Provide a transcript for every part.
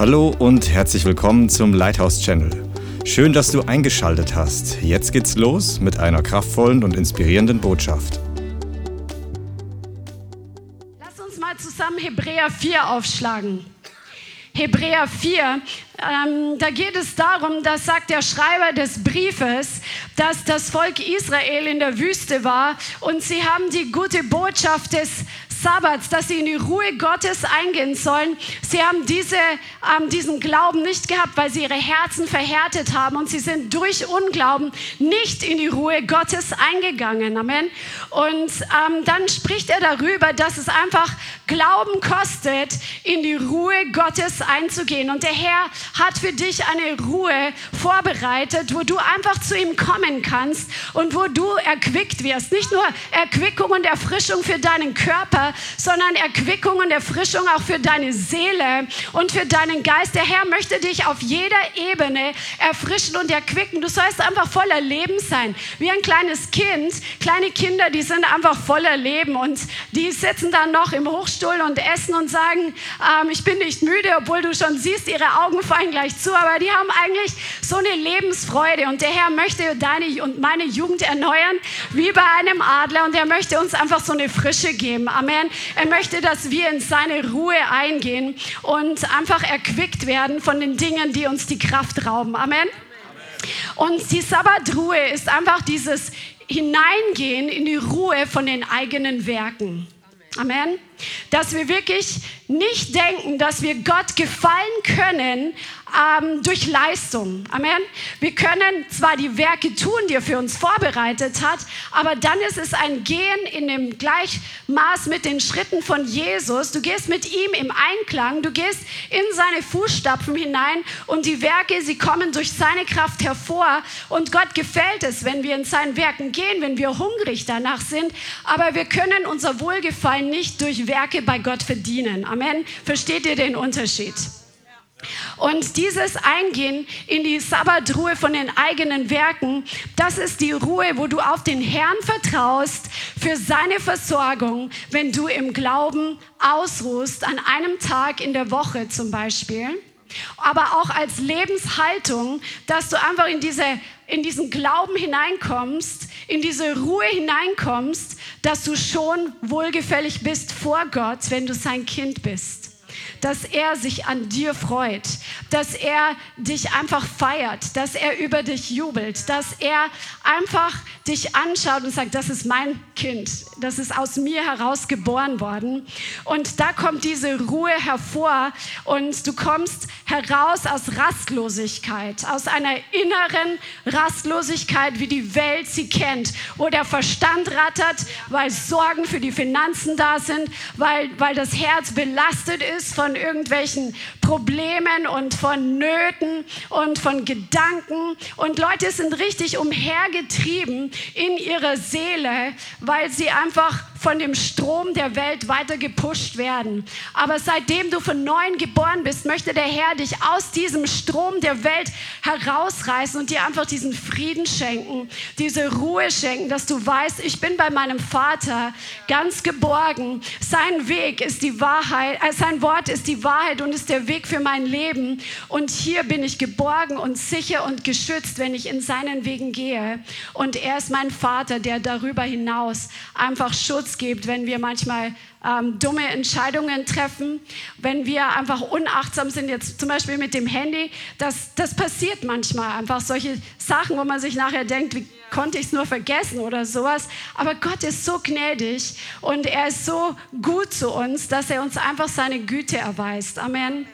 Hallo und herzlich willkommen zum Lighthouse Channel. Schön, dass du eingeschaltet hast. Jetzt geht's los mit einer kraftvollen und inspirierenden Botschaft. Lass uns mal zusammen Hebräer 4 aufschlagen. Hebräer 4, ähm, da geht es darum, da sagt der Schreiber des Briefes, dass das Volk Israel in der Wüste war und sie haben die gute Botschaft des Sabbats, dass sie in die Ruhe Gottes eingehen sollen. Sie haben diese, ähm, diesen Glauben nicht gehabt, weil sie ihre Herzen verhärtet haben und sie sind durch Unglauben nicht in die Ruhe Gottes eingegangen. Amen. Und ähm, dann spricht er darüber, dass es einfach Glauben kostet, in die Ruhe Gottes einzugehen. Und der Herr hat für dich eine Ruhe vorbereitet, wo du einfach zu ihm kommen kannst und wo du erquickt wirst. Nicht nur Erquickung und Erfrischung für deinen Körper, sondern Erquickung und Erfrischung auch für deine Seele und für deinen Geist. Der Herr möchte dich auf jeder Ebene erfrischen und erquicken. Du sollst einfach voller Leben sein, wie ein kleines Kind. Kleine Kinder, die sind einfach voller Leben und die sitzen dann noch im Hochstuhl und essen und sagen, ähm, ich bin nicht müde, obwohl du schon siehst, ihre Augen fallen gleich zu, aber die haben eigentlich so eine Lebensfreude und der Herr möchte deine und meine Jugend erneuern, wie bei einem Adler und er möchte uns einfach so eine Frische geben. Amen. Amen. Er möchte, dass wir in seine Ruhe eingehen und einfach erquickt werden von den Dingen, die uns die Kraft rauben. Amen. Und die Sabbatruhe ist einfach dieses Hineingehen in die Ruhe von den eigenen Werken. Amen. Dass wir wirklich nicht denken, dass wir Gott gefallen können ähm, durch Leistung. Amen. Wir können zwar die Werke tun, die er für uns vorbereitet hat, aber dann ist es ein Gehen in dem Gleichmaß mit den Schritten von Jesus. Du gehst mit ihm im Einklang, du gehst in seine Fußstapfen hinein und die Werke, sie kommen durch seine Kraft hervor. Und Gott gefällt es, wenn wir in seinen Werken gehen, wenn wir hungrig danach sind. Aber wir können unser Wohlgefallen nicht durch Werke bei Gott verdienen. Amen. Versteht ihr den Unterschied? Und dieses Eingehen in die Sabbatruhe von den eigenen Werken, das ist die Ruhe, wo du auf den Herrn vertraust für seine Versorgung, wenn du im Glauben ausruhst, an einem Tag in der Woche zum Beispiel. Aber auch als Lebenshaltung, dass du einfach in, diese, in diesen Glauben hineinkommst, in diese Ruhe hineinkommst, dass du schon wohlgefällig bist vor Gott, wenn du sein Kind bist. Dass er sich an dir freut, dass er dich einfach feiert, dass er über dich jubelt, dass er einfach dich anschaut und sagt, das ist mein Kind, das ist aus mir heraus geboren worden. Und da kommt diese Ruhe hervor und du kommst heraus aus Rastlosigkeit, aus einer inneren Rastlosigkeit, wie die Welt sie kennt, wo der Verstand rattert, weil Sorgen für die Finanzen da sind, weil, weil das Herz belastet ist von irgendwelchen Problemen und von Nöten und von Gedanken. Und Leute sind richtig umhergetrieben in ihrer Seele, weil sie einfach von dem Strom der Welt weiter gepusht werden. Aber seitdem du von neuem geboren bist, möchte der Herr dich aus diesem Strom der Welt herausreißen und dir einfach diesen Frieden schenken, diese Ruhe schenken, dass du weißt, ich bin bei meinem Vater ganz geborgen. Sein Weg ist die Wahrheit, äh, sein Wort ist die Wahrheit und ist der Weg für mein Leben. Und hier bin ich geborgen und sicher und geschützt, wenn ich in seinen Wegen gehe. Und er ist mein Vater, der darüber hinaus einfach Schutz Schutz gibt, wenn wir manchmal ähm, dumme Entscheidungen treffen, wenn wir einfach unachtsam sind, jetzt zum Beispiel mit dem Handy. Das, das passiert manchmal einfach, solche Sachen, wo man sich nachher denkt, wie konnte ich es nur vergessen oder sowas. Aber Gott ist so gnädig und er ist so gut zu uns, dass er uns einfach seine Güte erweist. Amen.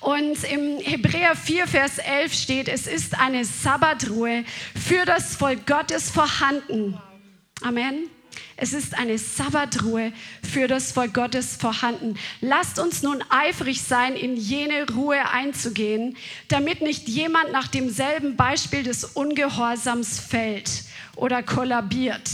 Und im Hebräer 4, Vers 11 steht, es ist eine Sabbatruhe für das Volk Gottes vorhanden. Amen. Es ist eine Sabbatruhe für das Volk Gottes vorhanden. Lasst uns nun eifrig sein, in jene Ruhe einzugehen, damit nicht jemand nach demselben Beispiel des Ungehorsams fällt oder kollabiert.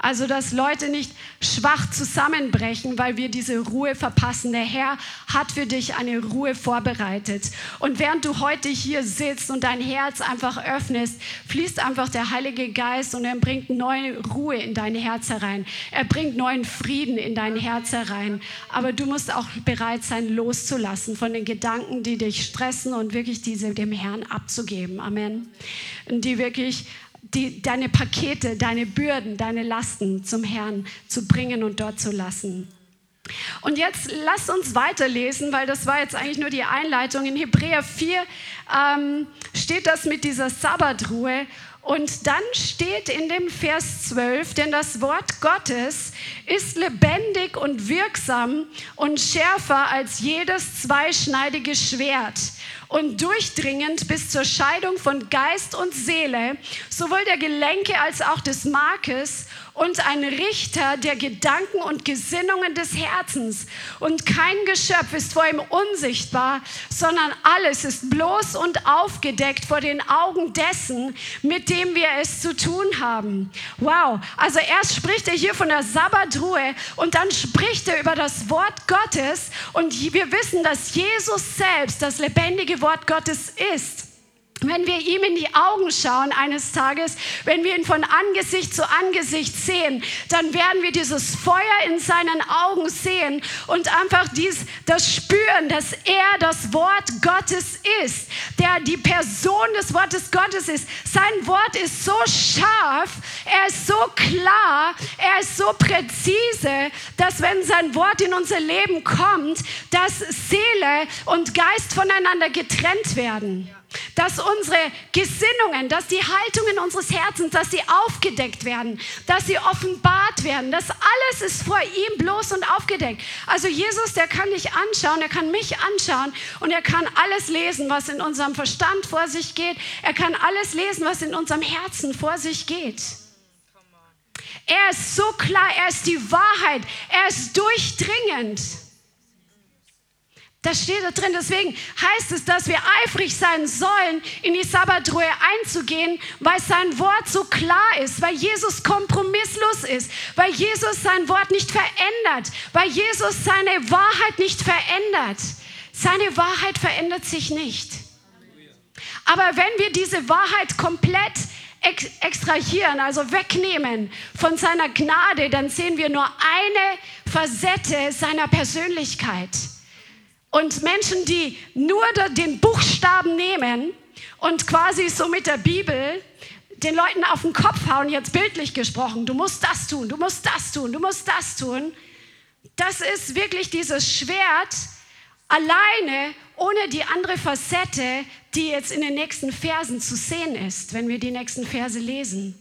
Also, dass Leute nicht schwach zusammenbrechen, weil wir diese Ruhe verpassen. Der Herr hat für dich eine Ruhe vorbereitet. Und während du heute hier sitzt und dein Herz einfach öffnest, fließt einfach der Heilige Geist und er bringt neue Ruhe in dein Herz herein. Er bringt neuen Frieden in dein Herz herein. Aber du musst auch bereit sein, loszulassen von den Gedanken, die dich stressen und wirklich diese dem Herrn abzugeben. Amen. Die wirklich die, deine Pakete, deine Bürden, deine Lasten zum Herrn zu bringen und dort zu lassen. Und jetzt lasst uns weiterlesen, weil das war jetzt eigentlich nur die Einleitung. In Hebräer 4 ähm, steht das mit dieser Sabbatruhe. Und dann steht in dem Vers 12, denn das Wort Gottes ist lebendig und wirksam und schärfer als jedes zweischneidige Schwert und durchdringend bis zur Scheidung von Geist und Seele, sowohl der Gelenke als auch des Markes und ein Richter der Gedanken und Gesinnungen des Herzens. Und kein Geschöpf ist vor ihm unsichtbar, sondern alles ist bloß und aufgedeckt vor den Augen dessen, mit dem wir es zu tun haben. Wow, also erst spricht er hier von der Sabbatruhe und dann spricht er über das Wort Gottes und wir wissen, dass Jesus selbst das lebendige Wort Gottes ist. Wenn wir ihm in die Augen schauen eines Tages, wenn wir ihn von Angesicht zu Angesicht sehen, dann werden wir dieses Feuer in seinen Augen sehen und einfach dies, das spüren, dass er das Wort Gottes ist, der die Person des Wortes Gottes ist. Sein Wort ist so scharf, er ist so klar, er ist so präzise, dass wenn sein Wort in unser Leben kommt, dass Seele und Geist voneinander getrennt werden dass unsere Gesinnungen, dass die Haltungen unseres Herzens, dass sie aufgedeckt werden, dass sie offenbart werden. Das alles ist vor ihm bloß und aufgedeckt. Also Jesus, der kann dich anschauen, er kann mich anschauen und er kann alles lesen, was in unserem Verstand vor sich geht. Er kann alles lesen, was in unserem Herzen vor sich geht. Er ist so klar, er ist die Wahrheit, er ist durchdringend. Das steht da drin. Deswegen heißt es, dass wir eifrig sein sollen, in die Sabbatruhe einzugehen, weil sein Wort so klar ist, weil Jesus kompromisslos ist, weil Jesus sein Wort nicht verändert, weil Jesus seine Wahrheit nicht verändert. Seine Wahrheit verändert sich nicht. Aber wenn wir diese Wahrheit komplett extrahieren, also wegnehmen von seiner Gnade, dann sehen wir nur eine Facette seiner Persönlichkeit. Und Menschen, die nur den Buchstaben nehmen und quasi so mit der Bibel den Leuten auf den Kopf hauen, jetzt bildlich gesprochen, du musst das tun, du musst das tun, du musst das tun, das ist wirklich dieses Schwert alleine ohne die andere Facette, die jetzt in den nächsten Versen zu sehen ist, wenn wir die nächsten Verse lesen.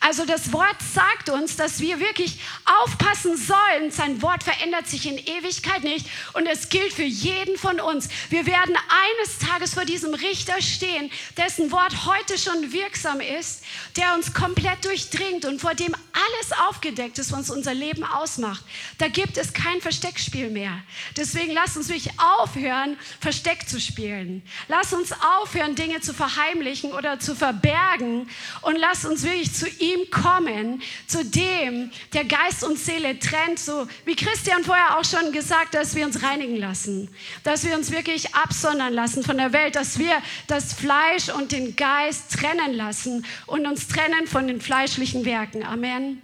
Also das Wort sagt uns, dass wir wirklich aufpassen sollen. Sein Wort verändert sich in Ewigkeit nicht und es gilt für jeden von uns. Wir werden eines Tages vor diesem Richter stehen, dessen Wort heute schon wirksam ist, der uns komplett durchdringt und vor dem alles aufgedeckt ist, was unser Leben ausmacht. Da gibt es kein Versteckspiel mehr. Deswegen lasst uns wirklich aufhören, Versteck zu spielen. Lass uns aufhören, Dinge zu verheimlichen oder zu verbergen und lass uns wirklich zu ihm ihm kommen, zu dem, der Geist und Seele trennt, so wie Christian vorher auch schon gesagt, dass wir uns reinigen lassen, dass wir uns wirklich absondern lassen von der Welt, dass wir das Fleisch und den Geist trennen lassen und uns trennen von den fleischlichen Werken. Amen.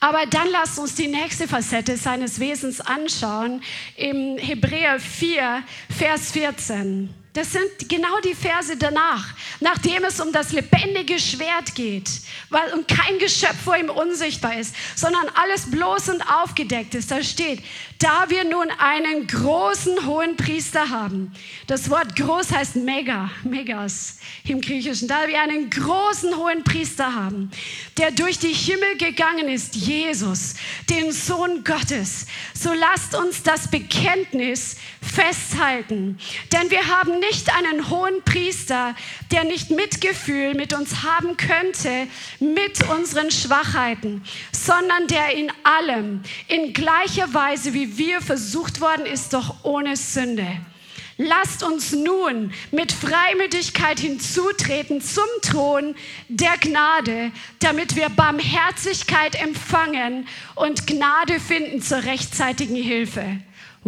Aber dann lasst uns die nächste Facette seines Wesens anschauen, im Hebräer 4, Vers 14. Das sind genau die Verse danach, nachdem es um das lebendige Schwert geht, weil und kein Geschöpf vor ihm unsichtbar ist, sondern alles bloß und aufgedeckt ist. Da steht, da wir nun einen großen hohen Priester haben. Das Wort groß heißt mega, megas im Griechischen. Da wir einen großen hohen Priester haben, der durch die Himmel gegangen ist, Jesus, den Sohn Gottes. So lasst uns das Bekenntnis festhalten. Denn wir haben nicht einen hohen Priester, der nicht Mitgefühl mit uns haben könnte, mit unseren Schwachheiten, sondern der in allem, in gleicher Weise wie wir versucht worden ist, doch ohne Sünde. Lasst uns nun mit Freimütigkeit hinzutreten zum Thron der Gnade, damit wir Barmherzigkeit empfangen und Gnade finden zur rechtzeitigen Hilfe.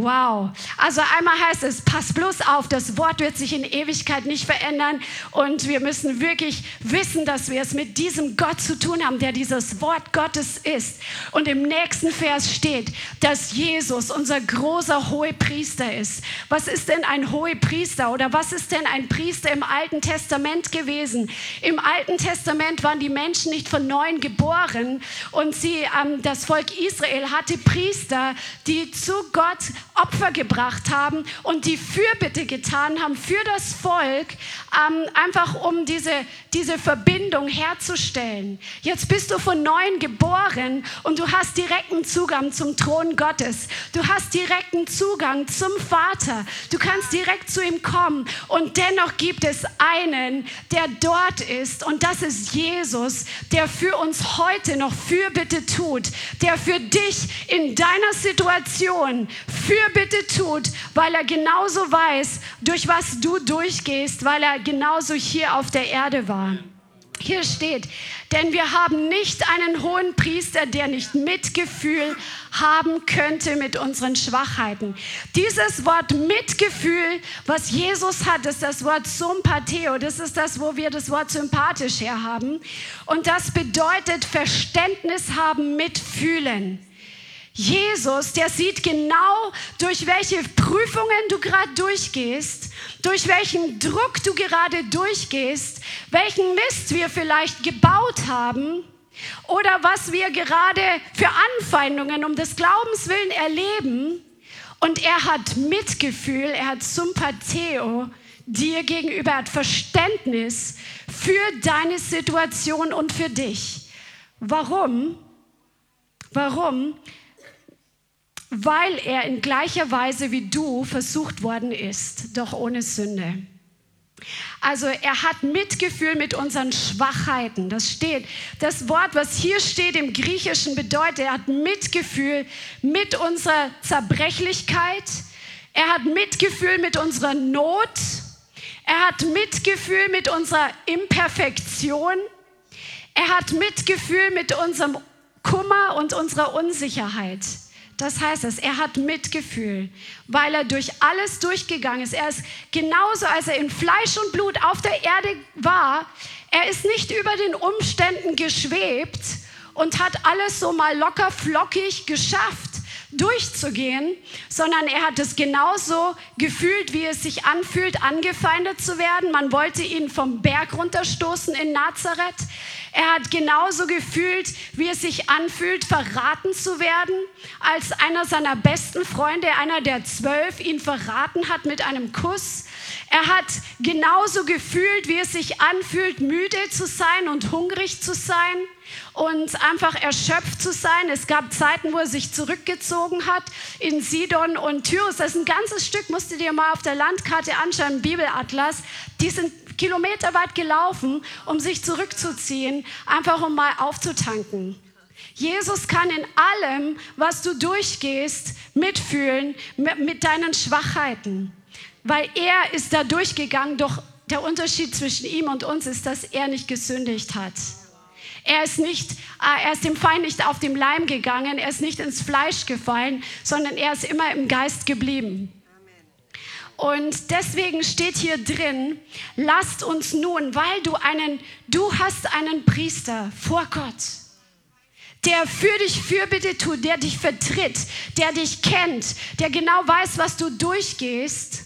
Wow. Also einmal heißt es, pass bloß auf, das Wort wird sich in Ewigkeit nicht verändern und wir müssen wirklich wissen, dass wir es mit diesem Gott zu tun haben, der dieses Wort Gottes ist. Und im nächsten Vers steht, dass Jesus unser großer Hohepriester ist. Was ist denn ein Hohepriester oder was ist denn ein Priester im Alten Testament gewesen? Im Alten Testament waren die Menschen nicht von neuem geboren und sie, ähm, das Volk Israel hatte Priester, die zu Gott Opfer gebracht haben und die Fürbitte getan haben für das Volk, ähm, einfach um diese, diese Verbindung herzustellen. Jetzt bist du von neuem geboren und du hast direkten Zugang zum Thron Gottes. Du hast direkten Zugang zum Vater. Du kannst direkt zu ihm kommen und dennoch gibt es einen, der dort ist und das ist Jesus, der für uns heute noch Fürbitte tut, der für dich in deiner Situation Fürbitte tut, weil er genauso weiß, durch was du durchgehst, weil er genauso hier auf der Erde war. Hier steht, denn wir haben nicht einen hohen Priester, der nicht Mitgefühl haben könnte mit unseren Schwachheiten. Dieses Wort Mitgefühl, was Jesus hat, ist das Wort Sympatheo. Das ist das, wo wir das Wort sympathisch herhaben. Und das bedeutet Verständnis haben, mitfühlen. Jesus, der sieht genau, durch welche Prüfungen du gerade durchgehst, durch welchen Druck du gerade durchgehst, welchen Mist wir vielleicht gebaut haben oder was wir gerade für Anfeindungen um des Glaubens willen erleben. Und er hat Mitgefühl, er hat Sympatheo dir gegenüber, er hat Verständnis für deine Situation und für dich. Warum? Warum? Weil er in gleicher Weise wie du versucht worden ist, doch ohne Sünde. Also er hat Mitgefühl mit unseren Schwachheiten. Das steht, das Wort, was hier steht im Griechischen bedeutet, er hat Mitgefühl mit unserer Zerbrechlichkeit. Er hat Mitgefühl mit unserer Not. Er hat Mitgefühl mit unserer Imperfektion. Er hat Mitgefühl mit unserem Kummer und unserer Unsicherheit. Das heißt es, er hat Mitgefühl, weil er durch alles durchgegangen ist. Er ist genauso, als er in Fleisch und Blut auf der Erde war, er ist nicht über den Umständen geschwebt und hat alles so mal locker flockig geschafft durchzugehen, sondern er hat es genauso gefühlt, wie es sich anfühlt, angefeindet zu werden. Man wollte ihn vom Berg runterstoßen in Nazareth. Er hat genauso gefühlt, wie es sich anfühlt, verraten zu werden, als einer seiner besten Freunde, einer der zwölf, ihn verraten hat mit einem Kuss. Er hat genauso gefühlt, wie es sich anfühlt, müde zu sein und hungrig zu sein und einfach erschöpft zu sein. Es gab Zeiten, wo er sich zurückgezogen hat in Sidon und Tyrus. Das ist ein ganzes Stück, musst du dir mal auf der Landkarte anschauen, Bibelatlas. Die sind kilometerweit gelaufen, um sich zurückzuziehen, einfach um mal aufzutanken. Jesus kann in allem, was du durchgehst, mitfühlen mit deinen Schwachheiten, weil er ist da durchgegangen, doch der Unterschied zwischen ihm und uns ist, dass er nicht gesündigt hat. Er ist, nicht, äh, er ist dem Feind nicht auf dem Leim gegangen, er ist nicht ins Fleisch gefallen, sondern er ist immer im Geist geblieben. Und deswegen steht hier drin, lasst uns nun, weil du einen, du hast einen Priester vor Gott, der für dich Fürbitte tut, der dich vertritt, der dich kennt, der genau weiß, was du durchgehst.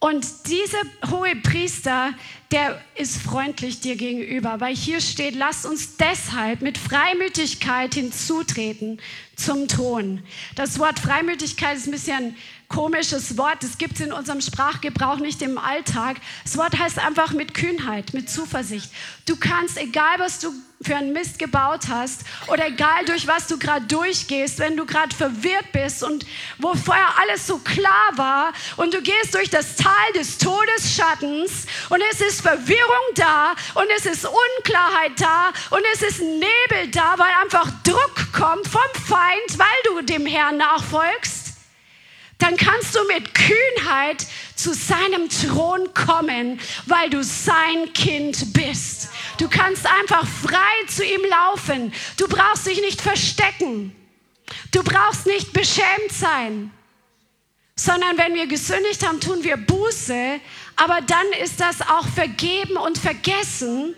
Und dieser hohe Priester, der ist freundlich dir gegenüber, weil hier steht, lasst uns deshalb mit Freimütigkeit hinzutreten zum Thron. Das Wort Freimütigkeit ist ein bisschen komisches Wort, das gibt es in unserem Sprachgebrauch nicht im Alltag. Das Wort heißt einfach mit Kühnheit, mit Zuversicht. Du kannst, egal was du für einen Mist gebaut hast oder egal durch was du gerade durchgehst, wenn du gerade verwirrt bist und wo vorher alles so klar war und du gehst durch das Tal des Todesschattens und es ist Verwirrung da und es ist Unklarheit da und es ist Nebel da, weil einfach Druck kommt vom Feind, weil du dem Herrn nachfolgst dann kannst du mit Kühnheit zu seinem Thron kommen, weil du sein Kind bist. Du kannst einfach frei zu ihm laufen. Du brauchst dich nicht verstecken. Du brauchst nicht beschämt sein, sondern wenn wir gesündigt haben, tun wir Buße, aber dann ist das auch vergeben und vergessen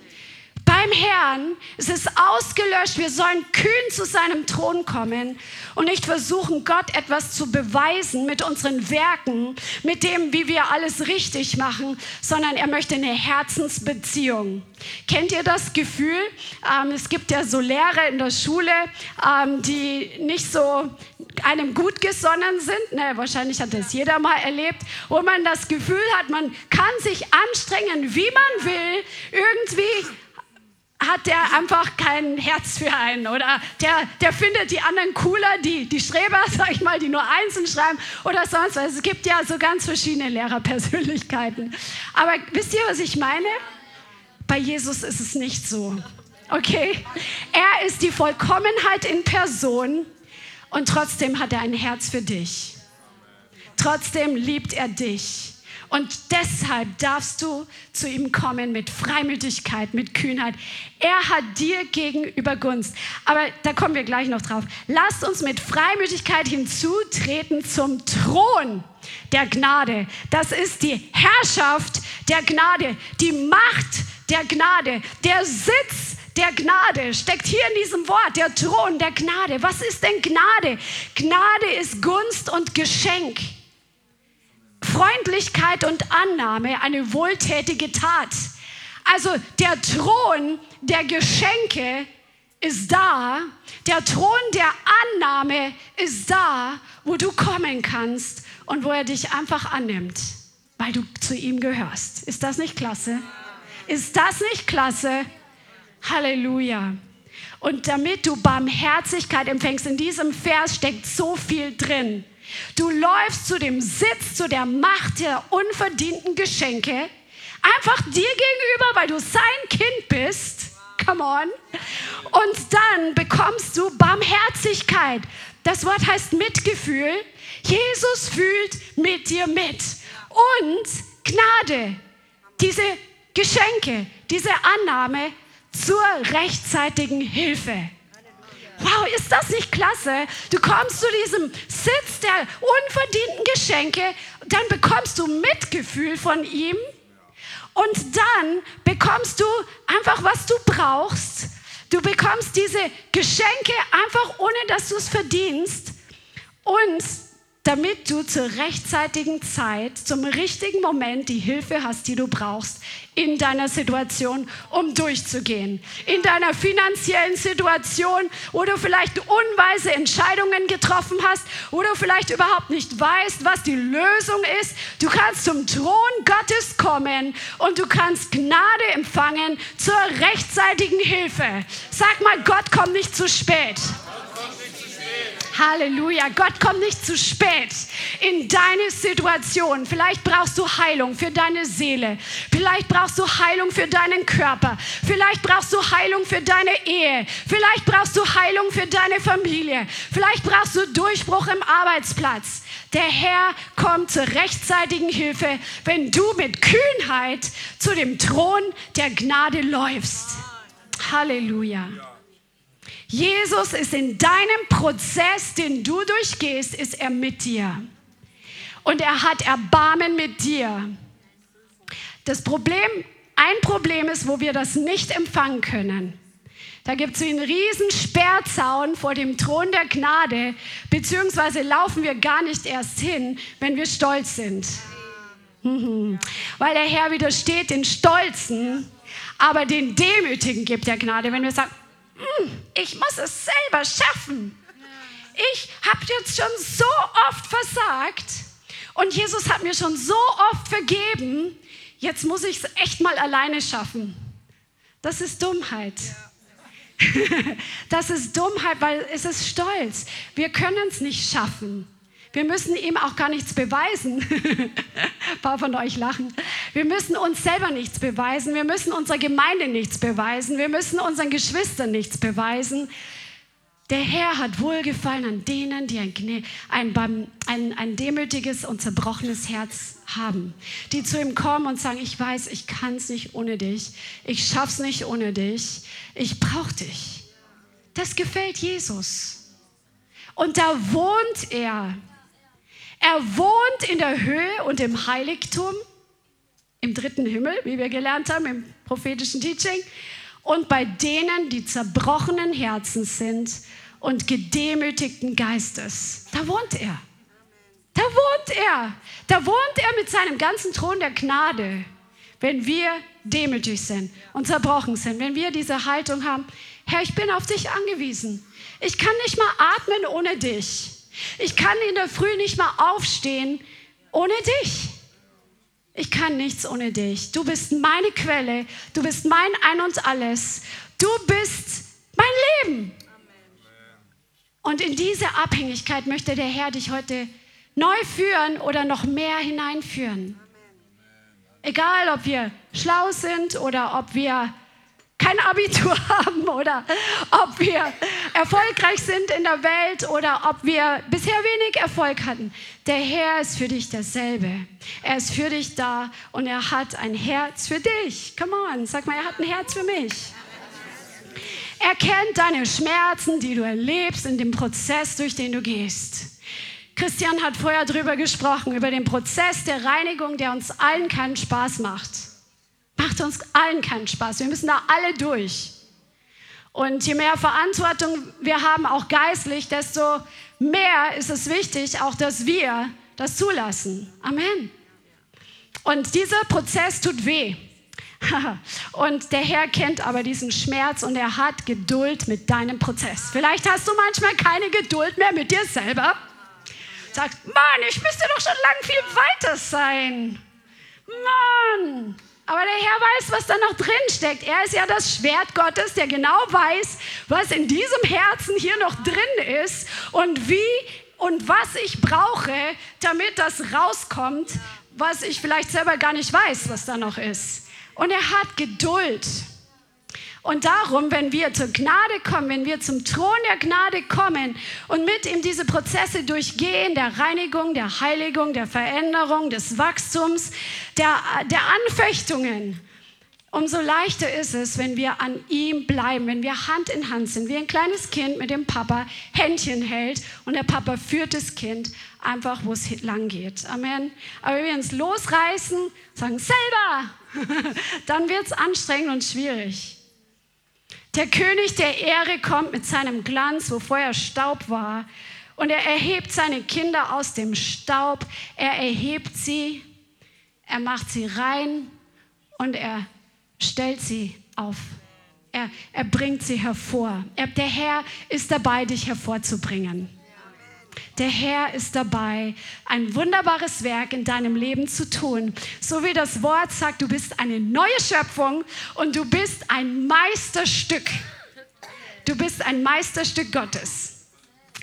beim Herrn. Es ist ausgelöscht. Wir sollen kühn zu seinem Thron kommen und nicht versuchen, Gott etwas zu beweisen mit unseren Werken, mit dem, wie wir alles richtig machen, sondern er möchte eine Herzensbeziehung. Kennt ihr das Gefühl? Ähm, es gibt ja so Lehrer in der Schule, ähm, die nicht so einem gut gesonnen sind. Ne, wahrscheinlich hat das jeder mal erlebt, wo man das Gefühl hat, man kann sich anstrengen, wie man will, irgendwie hat der einfach kein Herz für einen oder der, der findet die anderen cooler, die, die Streber, sag ich mal, die nur einzeln schreiben oder sonst was. Es gibt ja so ganz verschiedene Lehrerpersönlichkeiten. Aber wisst ihr, was ich meine? Bei Jesus ist es nicht so. Okay? Er ist die Vollkommenheit in Person und trotzdem hat er ein Herz für dich. Trotzdem liebt er dich. Und deshalb darfst du zu ihm kommen mit Freimütigkeit, mit Kühnheit. Er hat dir gegenüber Gunst. Aber da kommen wir gleich noch drauf. Lasst uns mit Freimütigkeit hinzutreten zum Thron der Gnade. Das ist die Herrschaft der Gnade, die Macht der Gnade, der Sitz der Gnade steckt hier in diesem Wort, der Thron der Gnade. Was ist denn Gnade? Gnade ist Gunst und Geschenk. Freundlichkeit und Annahme eine wohltätige Tat. Also der Thron der Geschenke ist da, der Thron der Annahme ist da, wo du kommen kannst und wo er dich einfach annimmt, weil du zu ihm gehörst. Ist das nicht klasse? Ist das nicht klasse? Halleluja. Und damit du Barmherzigkeit empfängst, in diesem Vers steckt so viel drin. Du läufst zu dem Sitz, zu der Macht der unverdienten Geschenke, einfach dir gegenüber, weil du sein Kind bist. Come on. Und dann bekommst du Barmherzigkeit. Das Wort heißt Mitgefühl. Jesus fühlt mit dir mit. Und Gnade. Diese Geschenke, diese Annahme zur rechtzeitigen Hilfe. Wow, ist das nicht klasse? Du kommst zu diesem Sitz der unverdienten Geschenke, dann bekommst du Mitgefühl von ihm und dann bekommst du einfach, was du brauchst. Du bekommst diese Geschenke einfach, ohne dass du es verdienst. Und damit du zur rechtzeitigen Zeit, zum richtigen Moment die Hilfe hast, die du brauchst in deiner Situation, um durchzugehen. In deiner finanziellen Situation, wo du vielleicht unweise Entscheidungen getroffen hast, wo du vielleicht überhaupt nicht weißt, was die Lösung ist. Du kannst zum Thron Gottes kommen und du kannst Gnade empfangen zur rechtzeitigen Hilfe. Sag mal, Gott kommt nicht zu spät. Halleluja. Gott kommt nicht zu spät in deine Situation. Vielleicht brauchst du Heilung für deine Seele. Vielleicht brauchst du Heilung für deinen Körper. Vielleicht brauchst du Heilung für deine Ehe. Vielleicht brauchst du Heilung für deine Familie. Vielleicht brauchst du Durchbruch im Arbeitsplatz. Der Herr kommt zur rechtzeitigen Hilfe, wenn du mit Kühnheit zu dem Thron der Gnade läufst. Halleluja. Jesus ist in deinem Prozess, den du durchgehst, ist er mit dir. Und er hat Erbarmen mit dir. Das Problem, ein Problem ist, wo wir das nicht empfangen können. Da gibt es einen riesen Sperrzaun vor dem Thron der Gnade, beziehungsweise laufen wir gar nicht erst hin, wenn wir stolz sind. Mhm. Weil der Herr widersteht den Stolzen, aber den Demütigen gibt er Gnade. Wenn wir sagen, ich muss es selber schaffen. Ich habe jetzt schon so oft versagt und Jesus hat mir schon so oft vergeben. Jetzt muss ich es echt mal alleine schaffen. Das ist Dummheit. Das ist Dummheit, weil es ist Stolz. Wir können es nicht schaffen. Wir müssen ihm auch gar nichts beweisen. Ein paar von euch lachen. Wir müssen uns selber nichts beweisen. Wir müssen unserer Gemeinde nichts beweisen. Wir müssen unseren Geschwistern nichts beweisen. Der Herr hat Wohlgefallen an denen, die ein, ein, ein, ein demütiges und zerbrochenes Herz haben, die zu ihm kommen und sagen, ich weiß, ich kann es nicht ohne dich, ich schaff's nicht ohne dich, ich brauche dich. Das gefällt Jesus. Und da wohnt er. Er wohnt in der Höhe und im Heiligtum, im dritten Himmel, wie wir gelernt haben im prophetischen Teaching, und bei denen, die zerbrochenen Herzens sind und gedemütigten Geistes. Da wohnt er. Da wohnt er. Da wohnt er mit seinem ganzen Thron der Gnade, wenn wir demütig sind und zerbrochen sind, wenn wir diese Haltung haben, Herr, ich bin auf dich angewiesen. Ich kann nicht mal atmen ohne dich. Ich kann in der Früh nicht mal aufstehen ohne dich. Ich kann nichts ohne dich. Du bist meine Quelle. Du bist mein Ein und Alles. Du bist mein Leben. Und in diese Abhängigkeit möchte der Herr dich heute neu führen oder noch mehr hineinführen. Egal, ob wir schlau sind oder ob wir kein Abitur haben oder ob wir erfolgreich sind in der Welt oder ob wir bisher wenig Erfolg hatten. Der Herr ist für dich dasselbe. Er ist für dich da und er hat ein Herz für dich. Come on, sag mal, er hat ein Herz für mich. Er kennt deine Schmerzen, die du erlebst in dem Prozess, durch den du gehst. Christian hat vorher darüber gesprochen, über den Prozess der Reinigung, der uns allen keinen Spaß macht. Macht uns allen keinen Spaß. Wir müssen da alle durch. Und je mehr Verantwortung wir haben, auch geistlich, desto mehr ist es wichtig, auch dass wir das zulassen. Amen. Und dieser Prozess tut weh. und der Herr kennt aber diesen Schmerz und er hat Geduld mit deinem Prozess. Vielleicht hast du manchmal keine Geduld mehr mit dir selber. Sagst, Mann, ich müsste doch schon lang viel weiter sein. Mann, aber der Herr weiß, was da noch drin steckt. Er ist ja das Schwert Gottes, der genau weiß, was in diesem Herzen hier noch drin ist und wie und was ich brauche, damit das rauskommt, was ich vielleicht selber gar nicht weiß, was da noch ist. Und er hat Geduld. Und darum, wenn wir zur Gnade kommen, wenn wir zum Thron der Gnade kommen und mit ihm diese Prozesse durchgehen, der Reinigung, der Heiligung, der Veränderung, des Wachstums, der, der Anfechtungen, umso leichter ist es, wenn wir an ihm bleiben, wenn wir Hand in Hand sind, wie ein kleines Kind mit dem Papa Händchen hält und der Papa führt das Kind einfach, wo es lang geht. Amen. Aber wenn wir uns losreißen, sagen selber, dann wird es anstrengend und schwierig. Der König der Ehre kommt mit seinem Glanz, wo vorher Staub war. Und er erhebt seine Kinder aus dem Staub. Er erhebt sie, er macht sie rein und er stellt sie auf. Er, er bringt sie hervor. Er, der Herr ist dabei, dich hervorzubringen. Der Herr ist dabei, ein wunderbares Werk in deinem Leben zu tun. So wie das Wort sagt, du bist eine neue Schöpfung und du bist ein Meisterstück. Du bist ein Meisterstück Gottes.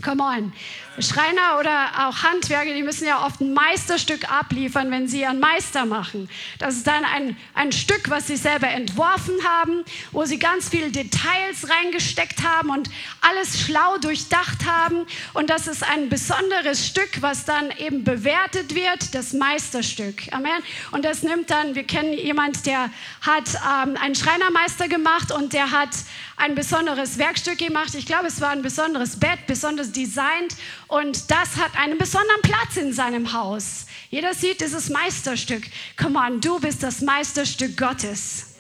Come on. Schreiner oder auch Handwerker, die müssen ja oft ein Meisterstück abliefern, wenn sie ihren Meister machen. Das ist dann ein, ein Stück, was sie selber entworfen haben, wo sie ganz viele Details reingesteckt haben und alles schlau durchdacht haben. Und das ist ein besonderes Stück, was dann eben bewertet wird, das Meisterstück. Amen. Und das nimmt dann, wir kennen jemand, der hat ähm, einen Schreinermeister gemacht und der hat ein besonderes Werkstück gemacht. Ich glaube, es war ein besonderes Bett, besonders designt und das hat einen besonderen Platz in seinem Haus. Jeder sieht dieses Meisterstück. Komm on, du bist das Meisterstück Gottes.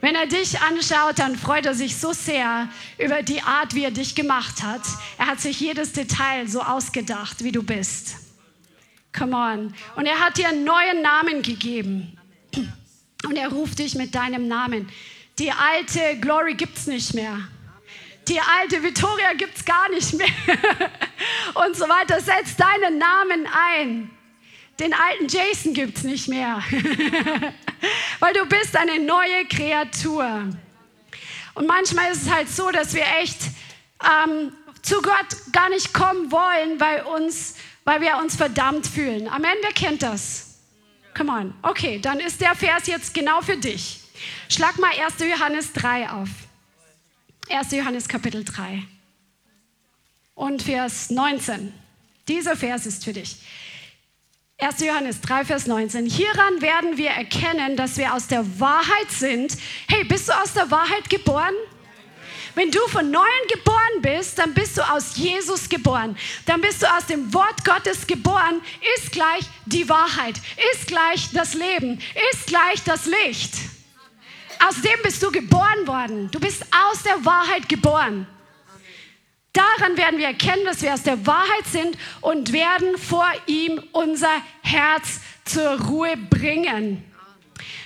Wenn er dich anschaut, dann freut er sich so sehr über die Art, wie er dich gemacht hat. Er hat sich jedes Detail so ausgedacht, wie du bist. Come on. Und er hat dir einen neuen Namen gegeben. Und er ruft dich mit deinem Namen. Die alte Glory gibt es nicht mehr. Die alte Victoria gibt es gar nicht mehr. Und so weiter. Setz deinen Namen ein. Den alten Jason gibt es nicht mehr. Weil du bist eine neue Kreatur. Und manchmal ist es halt so, dass wir echt ähm, zu Gott gar nicht kommen wollen, weil, uns, weil wir uns verdammt fühlen. Amen, wer kennt das? Come on. Okay, dann ist der Vers jetzt genau für dich. Schlag mal 1. Johannes 3 auf. 1. Johannes Kapitel 3. und Vers 19. Dieser Vers ist für dich. 1. Johannes 3, Vers 19. Hieran werden wir erkennen, dass wir aus der Wahrheit sind. Hey, bist du aus der Wahrheit geboren? Wenn du von neuem geboren bist, dann bist du aus Jesus geboren. Dann bist du aus dem Wort Gottes geboren, ist gleich die Wahrheit, ist gleich das Leben, ist gleich das Licht. Aus dem bist du geboren worden. Du bist aus der Wahrheit geboren. Daran werden wir erkennen, dass wir aus der Wahrheit sind und werden vor ihm unser Herz zur Ruhe bringen.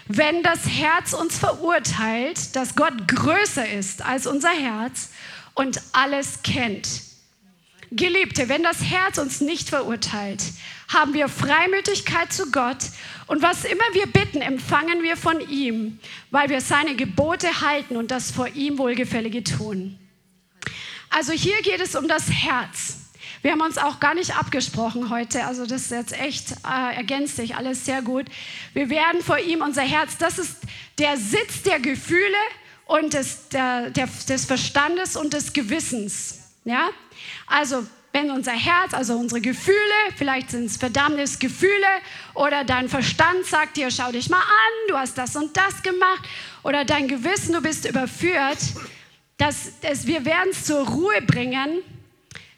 Wenn das Herz uns verurteilt, dass Gott größer ist als unser Herz und alles kennt. Geliebte, wenn das Herz uns nicht verurteilt, haben wir Freimütigkeit zu Gott und was immer wir bitten, empfangen wir von ihm, weil wir seine Gebote halten und das vor ihm Wohlgefällige tun. Also hier geht es um das Herz. Wir haben uns auch gar nicht abgesprochen heute, also das ist jetzt echt, äh, ergänzt sich alles sehr gut. Wir werden vor ihm unser Herz, das ist der Sitz der Gefühle und des, der, der, des Verstandes und des Gewissens. Ja? Also wenn unser Herz, also unsere Gefühle, vielleicht sind es Verdammnisgefühle oder dein Verstand sagt dir, schau dich mal an, du hast das und das gemacht oder dein Gewissen, du bist überführt, dass, dass wir werden es zur Ruhe bringen,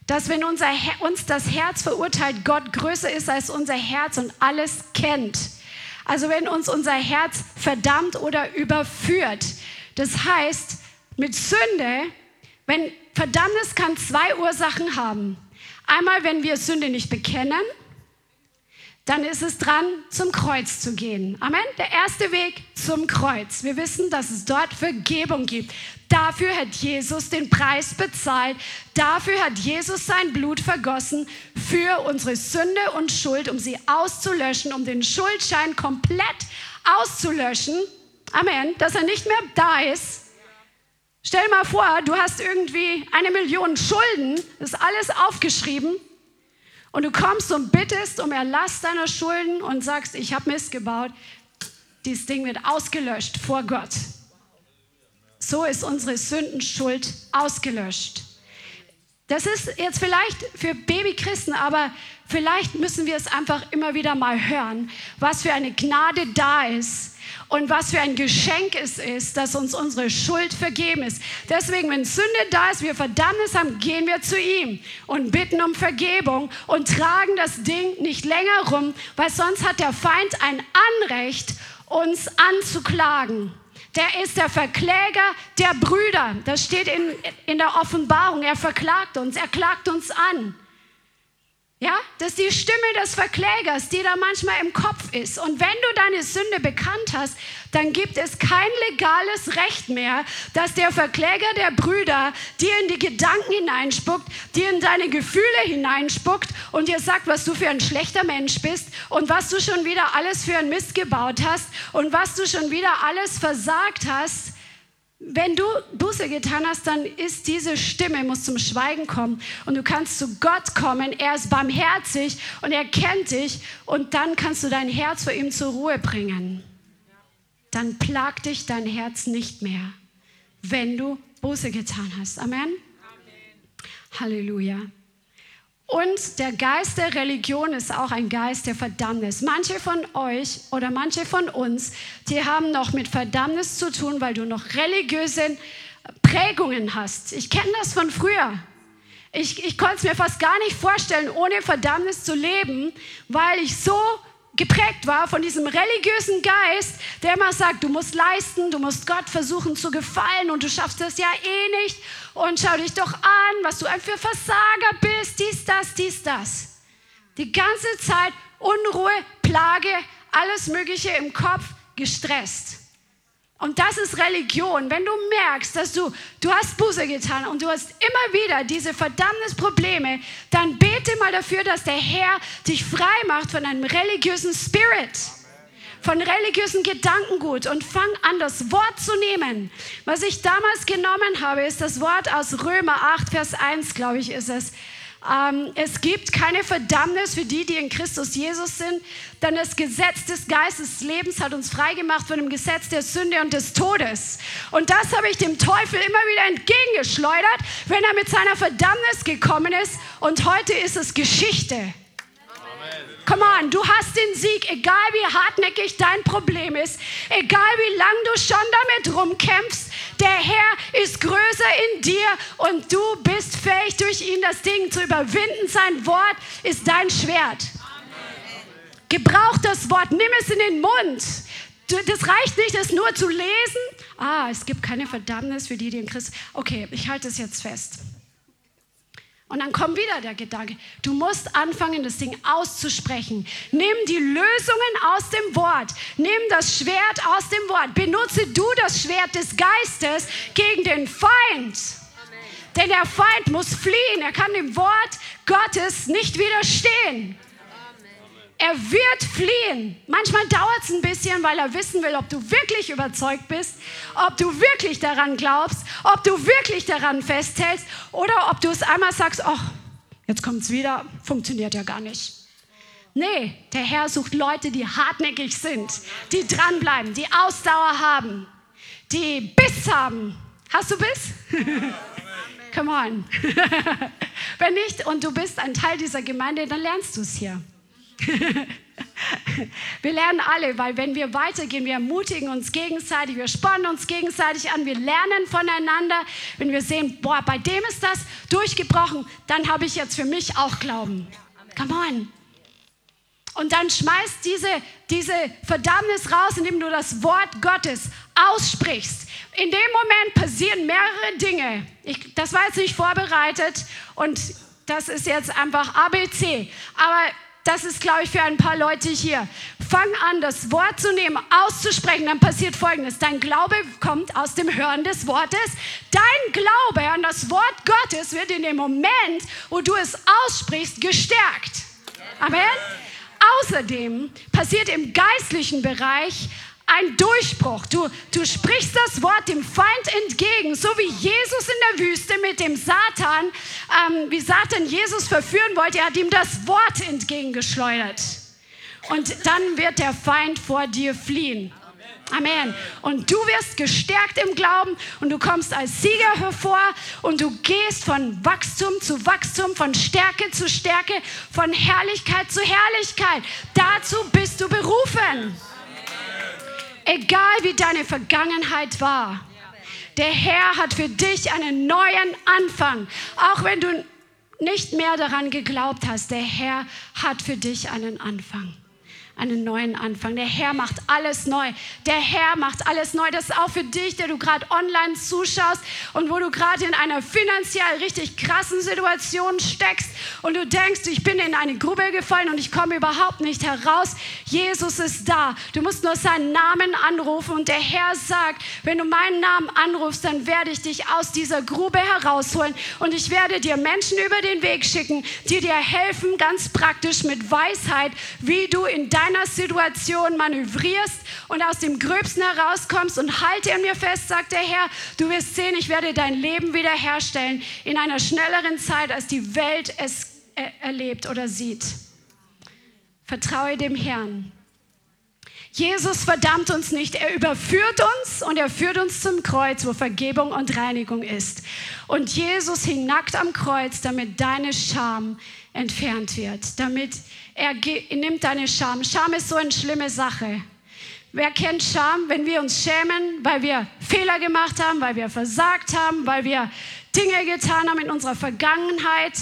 dass wenn unser, uns das Herz verurteilt, Gott größer ist als unser Herz und alles kennt. Also wenn uns unser Herz verdammt oder überführt. Das heißt, mit Sünde, wenn Verdammnis kann zwei Ursachen haben. Einmal, wenn wir Sünde nicht bekennen, dann ist es dran, zum Kreuz zu gehen. Amen. Der erste Weg zum Kreuz. Wir wissen, dass es dort Vergebung gibt. Dafür hat Jesus den Preis bezahlt. Dafür hat Jesus sein Blut vergossen für unsere Sünde und Schuld, um sie auszulöschen, um den Schuldschein komplett auszulöschen. Amen. Dass er nicht mehr da ist. Stell mal vor, du hast irgendwie eine Million Schulden, das ist alles aufgeschrieben. Und du kommst und bittest um Erlass deiner Schulden und sagst, ich habe Mist gebaut. Dieses Ding wird ausgelöscht vor Gott. So ist unsere Sündenschuld ausgelöscht. Das ist jetzt vielleicht für Babychristen, aber vielleicht müssen wir es einfach immer wieder mal hören, was für eine Gnade da ist und was für ein Geschenk es ist, dass uns unsere Schuld vergeben ist. Deswegen, wenn Sünde da ist, wir Verdammnis haben, gehen wir zu ihm und bitten um Vergebung und tragen das Ding nicht länger rum, weil sonst hat der Feind ein Anrecht, uns anzuklagen. Der ist der Verkläger der Brüder. Das steht in, in der Offenbarung. Er verklagt uns, er klagt uns an. Ja, das ist die Stimme des Verklägers, die da manchmal im Kopf ist. Und wenn du deine Sünde bekannt hast, dann gibt es kein legales Recht mehr, dass der Verkläger der Brüder dir in die Gedanken hineinspuckt, dir in deine Gefühle hineinspuckt und dir sagt, was du für ein schlechter Mensch bist und was du schon wieder alles für ein Mist gebaut hast und was du schon wieder alles versagt hast. Wenn du Buße getan hast, dann ist diese Stimme, muss zum Schweigen kommen und du kannst zu Gott kommen. Er ist barmherzig und er kennt dich und dann kannst du dein Herz vor ihm zur Ruhe bringen. Dann plagt dich dein Herz nicht mehr, wenn du Buße getan hast. Amen. Amen. Halleluja. Und der Geist der Religion ist auch ein Geist der Verdammnis. Manche von euch oder manche von uns, die haben noch mit Verdammnis zu tun, weil du noch religiöse Prägungen hast. Ich kenne das von früher. Ich, ich konnte es mir fast gar nicht vorstellen, ohne Verdammnis zu leben, weil ich so geprägt war von diesem religiösen Geist, der immer sagt, du musst leisten, du musst Gott versuchen zu gefallen und du schaffst das ja eh nicht und schau dich doch an, was du ein für Versager bist, dies, das, dies, das. Die ganze Zeit Unruhe, Plage, alles Mögliche im Kopf, gestresst. Und das ist Religion. Wenn du merkst, dass du, du hast Buße getan und du hast immer wieder diese Verdammnisprobleme, dann bete mal dafür, dass der Herr dich frei macht von einem religiösen Spirit, von religiösen Gedankengut und fang an, das Wort zu nehmen. Was ich damals genommen habe, ist das Wort aus Römer 8, Vers 1, glaube ich, ist es. Ähm, es gibt keine Verdammnis für die, die in Christus Jesus sind, denn das Gesetz des Geistes Lebens hat uns freigemacht von dem Gesetz der Sünde und des Todes. Und das habe ich dem Teufel immer wieder entgegengeschleudert, wenn er mit seiner Verdammnis gekommen ist. Und heute ist es Geschichte. Come on, du hast den Sieg, egal wie hartnäckig dein Problem ist, egal wie lang du schon damit rumkämpfst. Der Herr ist größer in dir und du bist fähig, durch ihn das Ding zu überwinden. Sein Wort ist dein Schwert. Gebrauch das Wort, nimm es in den Mund. Das reicht nicht, es nur zu lesen. Ah, es gibt keine Verdammnis für die, die in Christus. Okay, ich halte es jetzt fest. Und dann kommt wieder der Gedanke, du musst anfangen, das Ding auszusprechen. Nimm die Lösungen aus dem Wort. Nimm das Schwert aus dem Wort. Benutze du das Schwert des Geistes gegen den Feind. Amen. Denn der Feind muss fliehen. Er kann dem Wort Gottes nicht widerstehen. Er wird fliehen. Manchmal dauert es ein bisschen, weil er wissen will, ob du wirklich überzeugt bist, ob du wirklich daran glaubst, ob du wirklich daran festhältst oder ob du es einmal sagst, ach, jetzt kommt es wieder, funktioniert ja gar nicht. Nee, der Herr sucht Leute, die hartnäckig sind, die dranbleiben, die Ausdauer haben, die Biss haben. Hast du Biss? Come on. Wenn nicht und du bist ein Teil dieser Gemeinde, dann lernst du es hier. wir lernen alle, weil wenn wir weitergehen, wir ermutigen uns gegenseitig, wir spannen uns gegenseitig an, wir lernen voneinander. Wenn wir sehen, boah, bei dem ist das durchgebrochen, dann habe ich jetzt für mich auch Glauben. Come on. Und dann schmeißt diese, diese Verdammnis raus, indem du das Wort Gottes aussprichst. In dem Moment passieren mehrere Dinge. Ich, das war jetzt nicht vorbereitet und das ist jetzt einfach ABC. Aber das ist, glaube ich, für ein paar Leute hier. Fang an, das Wort zu nehmen, auszusprechen, dann passiert Folgendes. Dein Glaube kommt aus dem Hören des Wortes. Dein Glaube an das Wort Gottes wird in dem Moment, wo du es aussprichst, gestärkt. Amen. Außerdem passiert im geistlichen Bereich ein Durchbruch. Du, du sprichst das Wort dem Feind entgegen, so wie Jesus in der Wüste mit dem Satan, ähm, wie Satan Jesus verführen wollte. Er hat ihm das Wort entgegengeschleudert. Und dann wird der Feind vor dir fliehen. Amen. Und du wirst gestärkt im Glauben und du kommst als Sieger hervor und du gehst von Wachstum zu Wachstum, von Stärke zu Stärke, von Herrlichkeit zu Herrlichkeit. Dazu bist du berufen. Egal wie deine Vergangenheit war, der Herr hat für dich einen neuen Anfang. Auch wenn du nicht mehr daran geglaubt hast, der Herr hat für dich einen Anfang einen neuen Anfang. Der Herr macht alles neu. Der Herr macht alles neu. Das ist auch für dich, der du gerade online zuschaust und wo du gerade in einer finanziell richtig krassen Situation steckst und du denkst, ich bin in eine Grube gefallen und ich komme überhaupt nicht heraus. Jesus ist da. Du musst nur seinen Namen anrufen und der Herr sagt, wenn du meinen Namen anrufst, dann werde ich dich aus dieser Grube herausholen und ich werde dir Menschen über den Weg schicken, die dir helfen, ganz praktisch mit Weisheit, wie du in deinem deiner Situation manövrierst und aus dem Gröbsten herauskommst und halte an mir fest, sagt der Herr, du wirst sehen, ich werde dein Leben wiederherstellen in einer schnelleren Zeit, als die Welt es erlebt oder sieht. Vertraue dem Herrn. Jesus verdammt uns nicht, er überführt uns und er führt uns zum Kreuz, wo Vergebung und Reinigung ist. Und Jesus hing nackt am Kreuz, damit deine Scham entfernt wird, damit er nimmt deine Scham. Scham ist so eine schlimme Sache. Wer kennt Scham, wenn wir uns schämen, weil wir Fehler gemacht haben, weil wir versagt haben, weil wir Dinge getan haben in unserer Vergangenheit?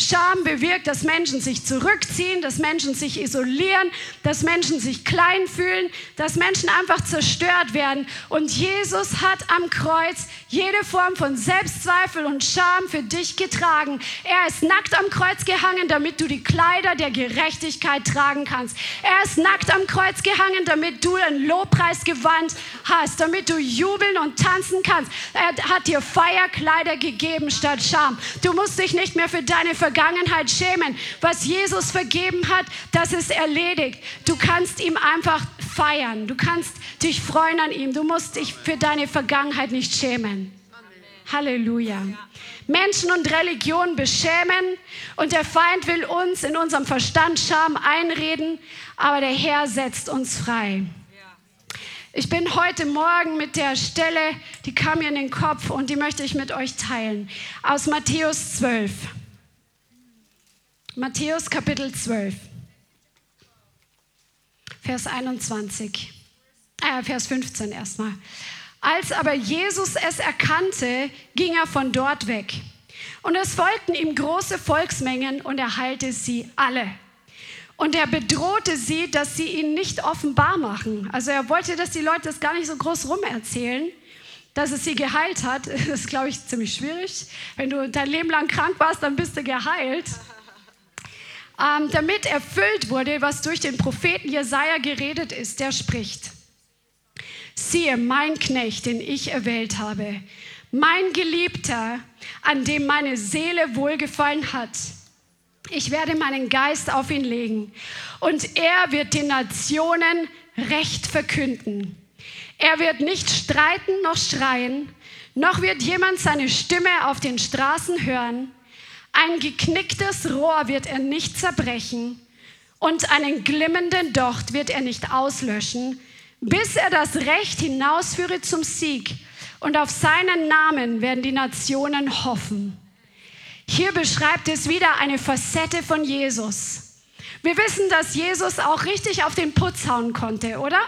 Scham bewirkt, dass Menschen sich zurückziehen, dass Menschen sich isolieren, dass Menschen sich klein fühlen, dass Menschen einfach zerstört werden. Und Jesus hat am Kreuz jede Form von Selbstzweifel und Scham für dich getragen. Er ist nackt am Kreuz gehangen, damit du die Kleider der Gerechtigkeit tragen kannst. Er ist nackt am Kreuz gehangen, damit du ein Lobpreisgewand hast, damit du jubeln und tanzen kannst. Er hat dir Feierkleider gegeben statt Scham. Du musst dich nicht mehr für deine Vergangenheit schämen. Was Jesus vergeben hat, das ist erledigt. Du kannst ihm einfach feiern. Du kannst dich freuen an ihm. Du musst dich für deine Vergangenheit nicht schämen. Halleluja. Menschen und Religion beschämen und der Feind will uns in unserem Verstand Scham einreden, aber der Herr setzt uns frei. Ich bin heute Morgen mit der Stelle, die kam mir in den Kopf und die möchte ich mit euch teilen, aus Matthäus 12. Matthäus Kapitel 12, Vers 21, äh, Vers 15 erstmal. Als aber Jesus es erkannte, ging er von dort weg. Und es folgten ihm große Volksmengen und er heilte sie alle. Und er bedrohte sie, dass sie ihn nicht offenbar machen. Also er wollte, dass die Leute das gar nicht so groß rum erzählen, dass es sie geheilt hat. Das ist, glaube ich, ziemlich schwierig. Wenn du dein Leben lang krank warst, dann bist du geheilt. Ähm, damit erfüllt wurde, was durch den Propheten Jesaja geredet ist, der spricht: Siehe, mein Knecht, den ich erwählt habe, mein Geliebter, an dem meine Seele wohlgefallen hat ich werde meinen Geist auf ihn legen und er wird den Nationen Recht verkünden. Er wird nicht streiten noch schreien, noch wird jemand seine Stimme auf den Straßen hören. Ein geknicktes Rohr wird er nicht zerbrechen und einen glimmenden Docht wird er nicht auslöschen, bis er das Recht hinausführe zum Sieg. Und auf seinen Namen werden die Nationen hoffen. Hier beschreibt es wieder eine Facette von Jesus. Wir wissen, dass Jesus auch richtig auf den Putz hauen konnte, oder?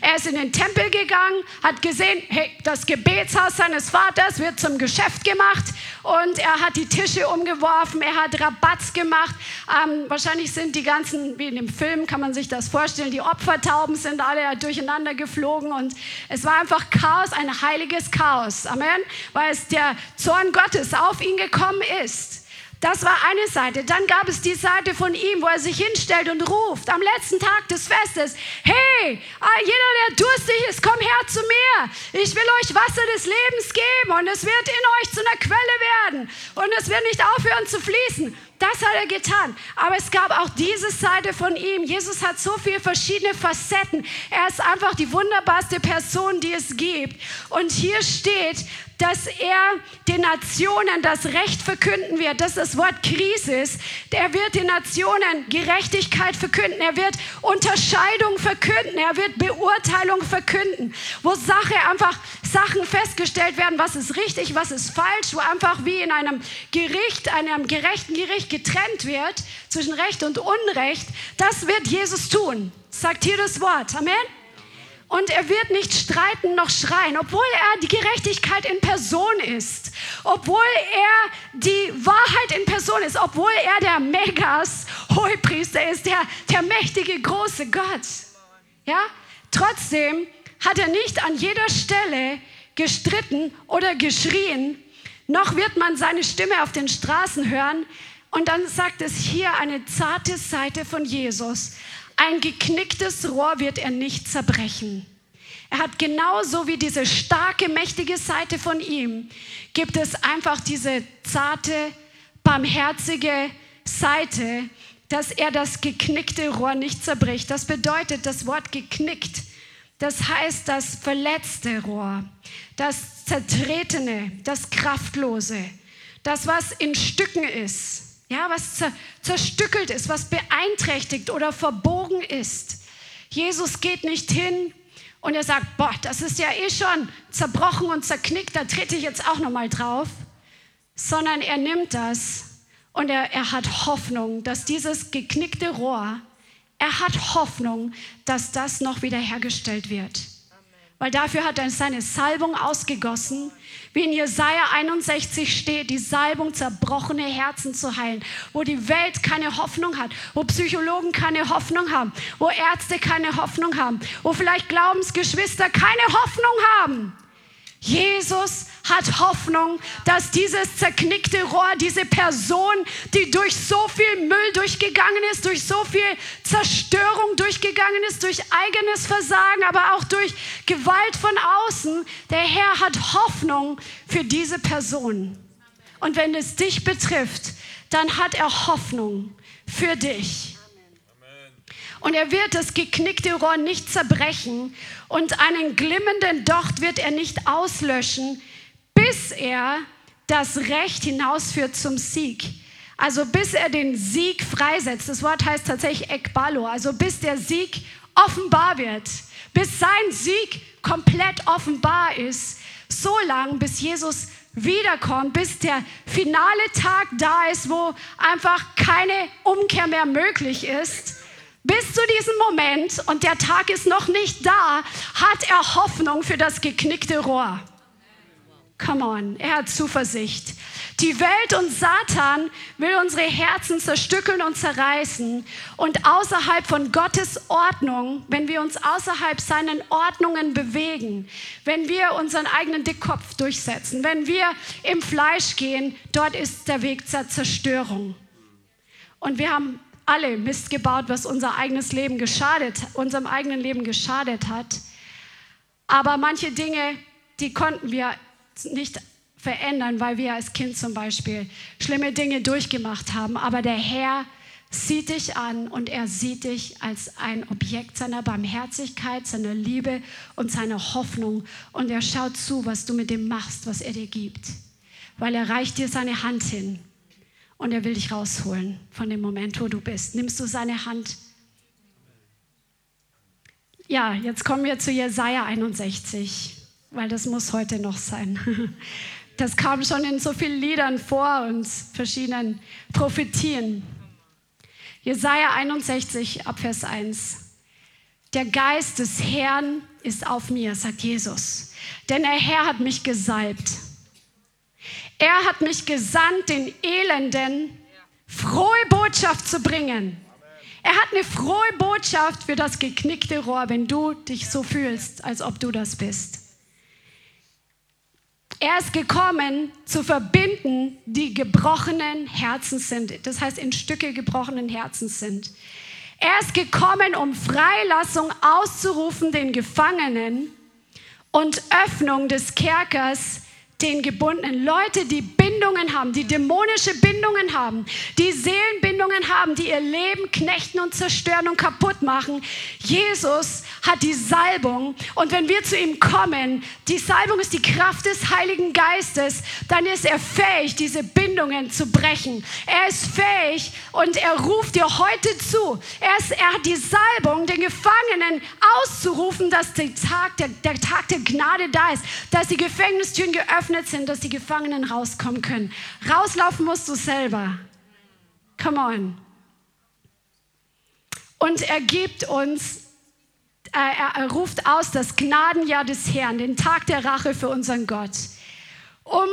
Er ist in den Tempel gegangen, hat gesehen, hey, das Gebetshaus seines Vaters wird zum Geschäft gemacht und er hat die Tische umgeworfen, er hat Rabatz gemacht. Ähm, wahrscheinlich sind die ganzen, wie in dem Film kann man sich das vorstellen, die Opfertauben sind alle durcheinander geflogen und es war einfach Chaos, ein heiliges Chaos. Amen. Weil es der Zorn Gottes auf ihn gekommen ist. Das war eine Seite. Dann gab es die Seite von ihm, wo er sich hinstellt und ruft am letzten Tag des Festes, hey, jeder, der durstig ist, komm her zu mir. Ich will euch Wasser des Lebens geben und es wird in euch zu einer Quelle werden und es wird nicht aufhören zu fließen. Das hat er getan. Aber es gab auch diese Seite von ihm. Jesus hat so viele verschiedene Facetten. Er ist einfach die wunderbarste Person, die es gibt. Und hier steht, dass er den Nationen das Recht verkünden wird. Das ist das Wort Krisis. Er wird den Nationen Gerechtigkeit verkünden. Er wird Unterscheidung verkünden. Er wird Beurteilung verkünden. Wo Sache einfach Sachen festgestellt werden, was ist richtig, was ist falsch, wo einfach wie in einem Gericht, einem gerechten Gericht getrennt wird zwischen Recht und Unrecht. Das wird Jesus tun. Sagt hier das Wort. Amen. Und er wird nicht streiten noch schreien, obwohl er die Gerechtigkeit in Person ist, obwohl er die Wahrheit in Person ist, obwohl er der Megas Hohepriester ist, der, der mächtige große Gott. Ja? Trotzdem hat er nicht an jeder Stelle gestritten oder geschrien, noch wird man seine Stimme auf den Straßen hören. Und dann sagt es hier eine zarte Seite von Jesus. Ein geknicktes Rohr wird er nicht zerbrechen. Er hat genauso wie diese starke, mächtige Seite von ihm, gibt es einfach diese zarte, barmherzige Seite, dass er das geknickte Rohr nicht zerbricht. Das bedeutet, das Wort geknickt, das heißt das verletzte Rohr, das zertretene, das kraftlose, das, was in Stücken ist ja, was zerstückelt ist, was beeinträchtigt oder verbogen ist. Jesus geht nicht hin und er sagt, boah, das ist ja eh schon zerbrochen und zerknickt, da trete ich jetzt auch noch mal drauf, sondern er nimmt das und er, er hat Hoffnung, dass dieses geknickte Rohr, er hat Hoffnung, dass das noch wiederhergestellt wird. Weil dafür hat er seine Salbung ausgegossen wie in Jesaja 61 steht, die Salbung, zerbrochene Herzen zu heilen, wo die Welt keine Hoffnung hat, wo Psychologen keine Hoffnung haben, wo Ärzte keine Hoffnung haben, wo vielleicht Glaubensgeschwister keine Hoffnung haben. Jesus hat Hoffnung, dass dieses zerknickte Rohr, diese Person, die durch so viel Müll durchgegangen ist, durch so viel Zerstörung durchgegangen ist, durch eigenes Versagen, aber auch durch Gewalt von außen, der Herr hat Hoffnung für diese Person. Und wenn es dich betrifft, dann hat er Hoffnung für dich. Und er wird das geknickte Rohr nicht zerbrechen und einen glimmenden Docht wird er nicht auslöschen, bis er das Recht hinausführt zum Sieg. Also bis er den Sieg freisetzt. Das Wort heißt tatsächlich Ekbalo, also bis der Sieg offenbar wird, bis sein Sieg komplett offenbar ist, so lang, bis Jesus wiederkommt, bis der finale Tag da ist, wo einfach keine Umkehr mehr möglich ist. Bis zu diesem Moment, und der Tag ist noch nicht da, hat er Hoffnung für das geknickte Rohr. Come on, er hat Zuversicht. Die Welt und Satan will unsere Herzen zerstückeln und zerreißen. Und außerhalb von Gottes Ordnung, wenn wir uns außerhalb seinen Ordnungen bewegen, wenn wir unseren eigenen Dickkopf durchsetzen, wenn wir im Fleisch gehen, dort ist der Weg zur Zerstörung. Und wir haben alle Mist gebaut, was unser eigenes Leben geschadet, unserem eigenen Leben geschadet hat. Aber manche Dinge, die konnten wir nicht verändern, weil wir als Kind zum Beispiel schlimme Dinge durchgemacht haben. Aber der Herr sieht dich an und er sieht dich als ein Objekt seiner Barmherzigkeit, seiner Liebe und seiner Hoffnung. Und er schaut zu, was du mit dem machst, was er dir gibt. Weil er reicht dir seine Hand hin und er will dich rausholen von dem Moment, wo du bist. Nimmst du seine Hand? Ja, jetzt kommen wir zu Jesaja 61, weil das muss heute noch sein. Das kam schon in so vielen Liedern vor und verschiedenen Prophetien. Jesaja 61, Abvers 1. Der Geist des Herrn ist auf mir, sagt Jesus, denn der Herr hat mich gesalbt. Er hat mich gesandt, den Elenden frohe Botschaft zu bringen. Er hat eine frohe Botschaft für das geknickte Rohr, wenn du dich so fühlst, als ob du das bist. Er ist gekommen, zu verbinden, die gebrochenen Herzen sind. Das heißt, in Stücke gebrochenen Herzen sind. Er ist gekommen, um Freilassung auszurufen den Gefangenen und Öffnung des Kerkers den Gebundenen. Leute, die Bindungen haben, die dämonische Bindungen haben, die Seelenbindungen haben, die ihr Leben knechten und zerstören und kaputt machen. Jesus hat die Salbung und wenn wir zu ihm kommen, die Salbung ist die Kraft des Heiligen Geistes, dann ist er fähig, diese Bindungen zu brechen. Er ist fähig und er ruft dir heute zu. Er, ist, er hat die Salbung, den Gefangenen auszurufen, dass der Tag der, der Tag der Gnade da ist, dass die Gefängnistüren geöffnet sind, dass die Gefangenen rauskommen können. Rauslaufen musst du selber. Come on. Und er gibt uns, äh, er, ruft aus das Gnadenjahr des Herrn, den Tag der Rache für unseren Gott, um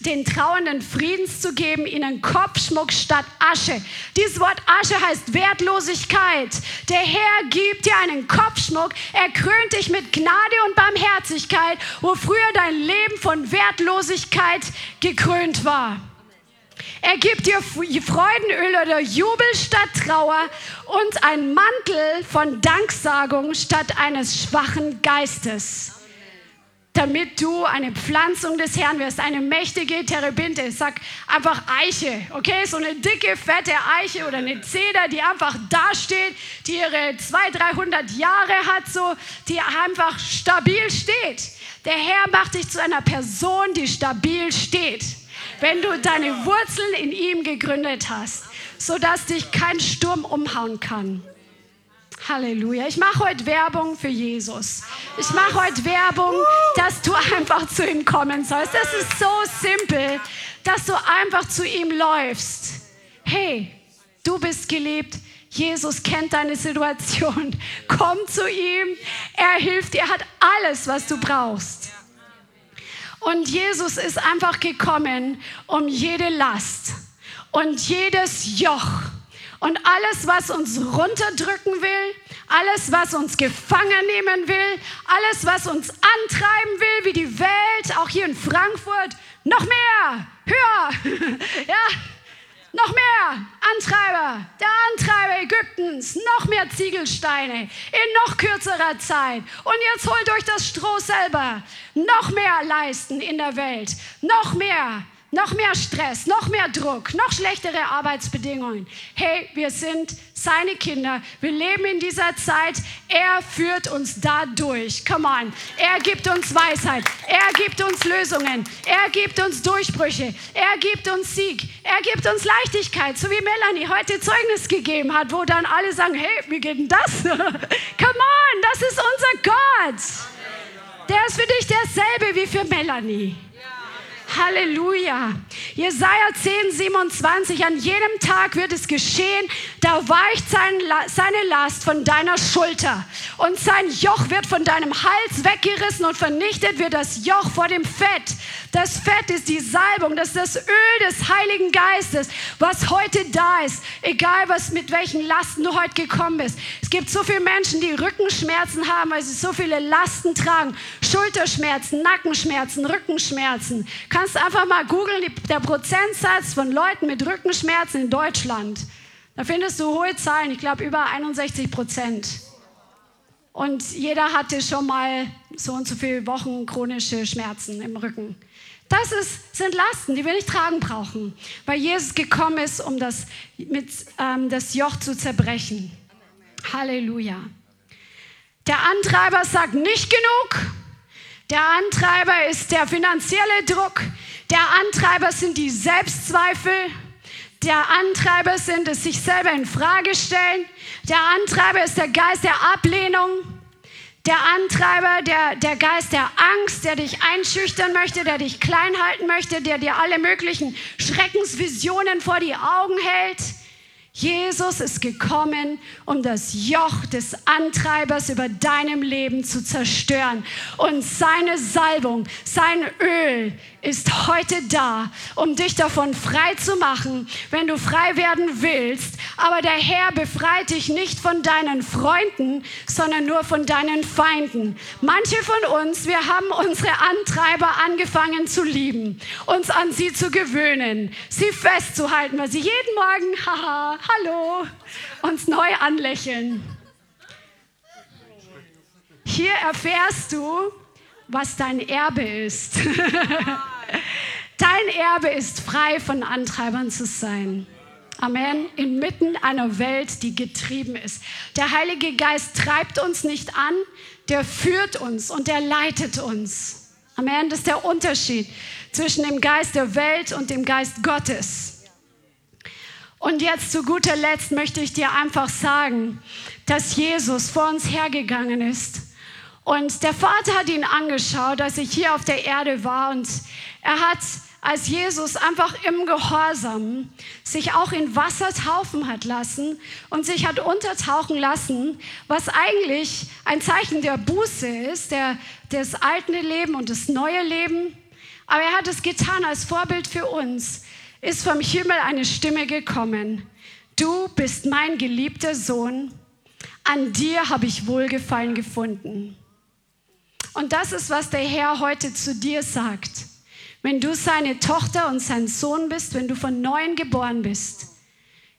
den Trauernden Friedens zu geben, ihnen Kopfschmuck statt Asche. Dieses Wort Asche heißt Wertlosigkeit. Der Herr gibt dir einen Kopfschmuck, er krönt dich mit Gnade und Barmherzigkeit, wo früher dein Leben von Wertlosigkeit gekrönt war. Er gibt dir Freudenöl oder Jubel statt Trauer und ein Mantel von Danksagung statt eines schwachen Geistes damit du eine Pflanzung des Herrn wirst, eine mächtige Terebinte. Sag einfach Eiche, okay? So eine dicke, fette Eiche oder eine Zeder, die einfach dasteht, die ihre 200, 300 Jahre hat, so, die einfach stabil steht. Der Herr macht dich zu einer Person, die stabil steht. Wenn du deine Wurzeln in ihm gegründet hast, sodass dich kein Sturm umhauen kann. Halleluja. Ich mache heute Werbung für Jesus. Ich mache heute Werbung, dass du einfach zu ihm kommen sollst. Das ist so simpel, dass du einfach zu ihm läufst. Hey, du bist geliebt. Jesus kennt deine Situation. Komm zu ihm. Er hilft dir. Er hat alles, was du brauchst. Und Jesus ist einfach gekommen, um jede Last und jedes Joch und alles, was uns runterdrücken will, alles, was uns gefangen nehmen will, alles, was uns antreiben will, wie die Welt, auch hier in Frankfurt, noch mehr, höher, ja, noch mehr Antreiber, der Antreiber Ägyptens, noch mehr Ziegelsteine in noch kürzerer Zeit. Und jetzt holt euch das Stroh selber, noch mehr leisten in der Welt, noch mehr noch mehr Stress, noch mehr Druck, noch schlechtere Arbeitsbedingungen. Hey, wir sind seine Kinder. Wir leben in dieser Zeit. Er führt uns da durch. Come on. Er gibt uns Weisheit. Er gibt uns Lösungen. Er gibt uns Durchbrüche. Er gibt uns Sieg. Er gibt uns Leichtigkeit. So wie Melanie heute Zeugnis gegeben hat, wo dann alle sagen, hey, wie geht denn das? Come on, das ist unser Gott. Der ist für dich derselbe wie für Melanie. Halleluja. Jesaja 10, 27. An jedem Tag wird es geschehen, da weicht sein, seine Last von deiner Schulter und sein Joch wird von deinem Hals weggerissen und vernichtet wird das Joch vor dem Fett. Das Fett ist die Salbung, das ist das Öl des Heiligen Geistes, was heute da ist, egal was mit welchen Lasten du heute gekommen bist. Es gibt so viele Menschen, die Rückenschmerzen haben, weil sie so viele Lasten tragen. Schulterschmerzen, Nackenschmerzen, Rückenschmerzen. Kannst einfach mal googeln, der Prozentsatz von Leuten mit Rückenschmerzen in Deutschland. Da findest du hohe Zahlen, ich glaube über 61 Prozent. Und jeder hatte schon mal so und so viele Wochen chronische Schmerzen im Rücken. Das ist, sind Lasten, die wir nicht tragen brauchen, weil Jesus gekommen ist, um das, mit, ähm, das Joch zu zerbrechen. Halleluja. Der Antreiber sagt nicht genug. Der Antreiber ist der finanzielle Druck. Der Antreiber sind die Selbstzweifel. Der Antreiber sind es sich selber in Frage stellen. Der Antreiber ist der Geist der Ablehnung. Der Antreiber, der, der Geist der Angst, der dich einschüchtern möchte, der dich klein halten möchte, der dir alle möglichen Schreckensvisionen vor die Augen hält. Jesus ist gekommen, um das Joch des Antreibers über deinem Leben zu zerstören. Und seine Salbung, sein Öl ist heute da, um dich davon frei zu machen, wenn du frei werden willst. Aber der Herr befreit dich nicht von deinen Freunden, sondern nur von deinen Feinden. Manche von uns, wir haben unsere Antreiber angefangen zu lieben, uns an sie zu gewöhnen, sie festzuhalten, weil sie jeden Morgen, haha, hallo, uns neu anlächeln. Hier erfährst du, was dein Erbe ist. dein Erbe ist frei von Antreibern zu sein. Amen. Inmitten einer Welt, die getrieben ist. Der Heilige Geist treibt uns nicht an, der führt uns und der leitet uns. Amen. Das ist der Unterschied zwischen dem Geist der Welt und dem Geist Gottes. Und jetzt zu guter Letzt möchte ich dir einfach sagen, dass Jesus vor uns hergegangen ist und der Vater hat ihn angeschaut, als ich hier auf der Erde war. Und er hat, als Jesus einfach im Gehorsam sich auch in Wasser taufen hat lassen und sich hat untertauchen lassen, was eigentlich ein Zeichen der Buße ist, der, das alte Leben und das neue Leben. Aber er hat es getan als Vorbild für uns, ist vom Himmel eine Stimme gekommen. Du bist mein geliebter Sohn, an dir habe ich Wohlgefallen gefunden. Und das ist, was der Herr heute zu dir sagt. Wenn du seine Tochter und sein Sohn bist, wenn du von neuem geboren bist,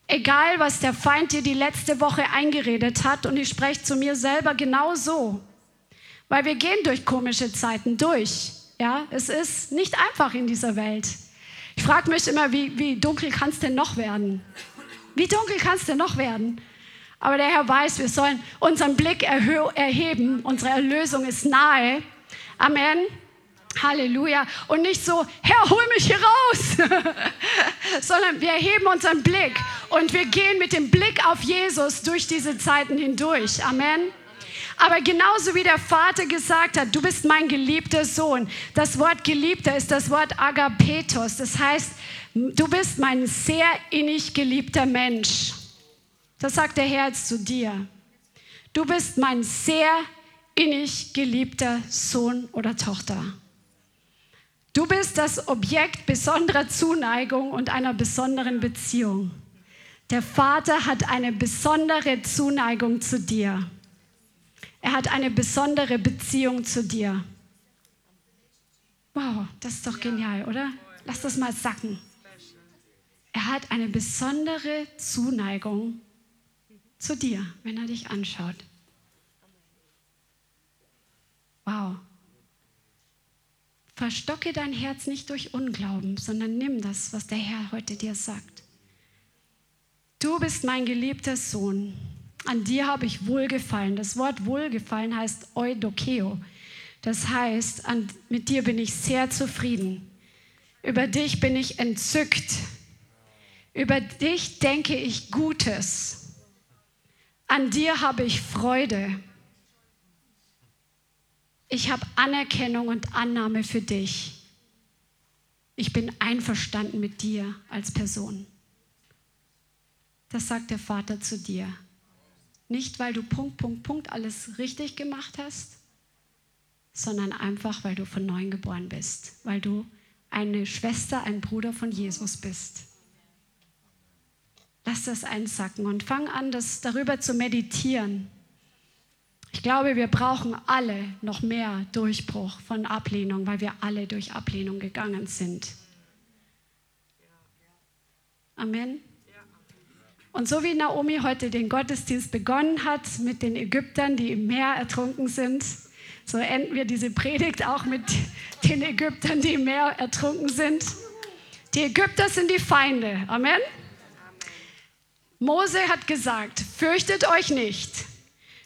egal was der Feind dir die letzte Woche eingeredet hat, und ich spreche zu mir selber genau so, weil wir gehen durch komische Zeiten durch. Ja, es ist nicht einfach in dieser Welt. Ich frage mich immer, wie, wie dunkel kann es denn noch werden? Wie dunkel kann es denn noch werden? Aber der Herr weiß, wir sollen unseren Blick erheben. Unsere Erlösung ist nahe. Amen. Halleluja. Und nicht so, Herr, hol mich hier raus, sondern wir erheben unseren Blick und wir gehen mit dem Blick auf Jesus durch diese Zeiten hindurch. Amen. Aber genauso wie der Vater gesagt hat, du bist mein geliebter Sohn. Das Wort geliebter ist das Wort Agapetos. Das heißt, du bist mein sehr innig geliebter Mensch. Das sagt der Herr jetzt zu dir. Du bist mein sehr innig geliebter Sohn oder Tochter. Du bist das Objekt besonderer Zuneigung und einer besonderen Beziehung. Der Vater hat eine besondere Zuneigung zu dir. Er hat eine besondere Beziehung zu dir. Wow, das ist doch genial, oder? Lass das mal sacken. Er hat eine besondere Zuneigung zu dir, wenn er dich anschaut. Wow. verstocke dein Herz nicht durch Unglauben, sondern nimm das, was der Herr heute dir sagt. Du bist mein geliebter Sohn. An dir habe ich Wohlgefallen. Das Wort Wohlgefallen heißt Eudokeo. Das heißt, an, mit dir bin ich sehr zufrieden. Über dich bin ich entzückt. Über dich denke ich Gutes. An dir habe ich Freude. Ich habe Anerkennung und Annahme für dich. Ich bin einverstanden mit dir als Person. Das sagt der Vater zu dir. Nicht, weil du Punkt, Punkt, Punkt alles richtig gemacht hast, sondern einfach, weil du von neuem geboren bist, weil du eine Schwester, ein Bruder von Jesus bist. Lass das einsacken und fang an, das darüber zu meditieren. Ich glaube, wir brauchen alle noch mehr Durchbruch von Ablehnung, weil wir alle durch Ablehnung gegangen sind. Amen. Und so wie Naomi heute den Gottesdienst begonnen hat mit den Ägyptern, die im Meer ertrunken sind, so enden wir diese Predigt auch mit den Ägyptern, die im Meer ertrunken sind. Die Ägypter sind die Feinde. Amen. Mose hat gesagt, fürchtet euch nicht.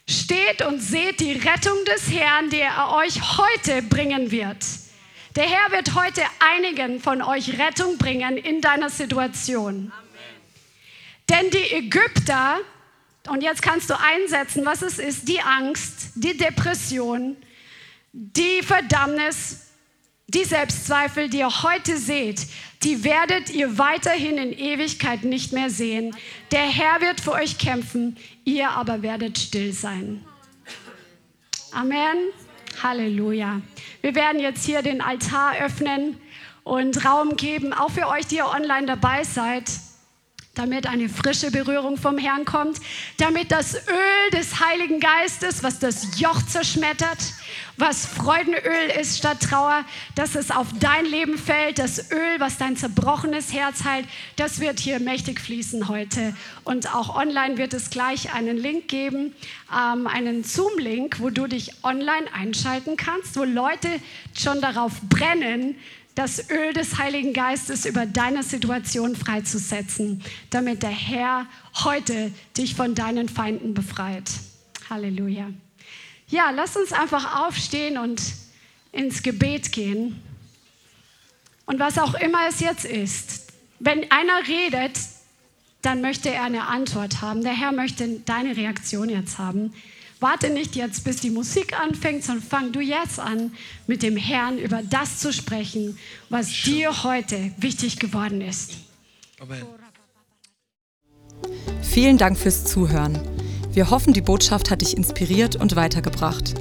Steht und seht die Rettung des Herrn, die er euch heute bringen wird. Der Herr wird heute einigen von euch Rettung bringen in deiner Situation. Amen. Denn die Ägypter, und jetzt kannst du einsetzen, was es ist, die Angst, die Depression, die Verdammnis, die Selbstzweifel, die ihr heute seht, die werdet ihr weiterhin in Ewigkeit nicht mehr sehen. Der Herr wird für euch kämpfen, ihr aber werdet still sein. Amen. Halleluja. Wir werden jetzt hier den Altar öffnen und Raum geben, auch für euch, die ihr online dabei seid damit eine frische Berührung vom Herrn kommt, damit das Öl des Heiligen Geistes, was das Joch zerschmettert, was Freudenöl ist statt Trauer, dass es auf dein Leben fällt, das Öl, was dein zerbrochenes Herz heilt, das wird hier mächtig fließen heute. Und auch online wird es gleich einen Link geben, ähm, einen Zoom-Link, wo du dich online einschalten kannst, wo Leute schon darauf brennen, das Öl des Heiligen Geistes über deine Situation freizusetzen, damit der Herr heute dich von deinen Feinden befreit. Halleluja. Ja, lass uns einfach aufstehen und ins Gebet gehen. Und was auch immer es jetzt ist, wenn einer redet, dann möchte er eine Antwort haben. Der Herr möchte deine Reaktion jetzt haben. Warte nicht jetzt, bis die Musik anfängt, sondern fang du jetzt an, mit dem Herrn über das zu sprechen, was dir heute wichtig geworden ist. Amen. Vielen Dank fürs Zuhören. Wir hoffen, die Botschaft hat dich inspiriert und weitergebracht.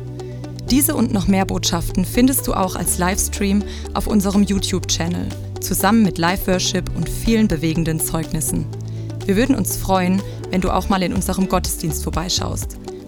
Diese und noch mehr Botschaften findest du auch als Livestream auf unserem YouTube-Channel, zusammen mit Live-Worship und vielen bewegenden Zeugnissen. Wir würden uns freuen, wenn du auch mal in unserem Gottesdienst vorbeischaust.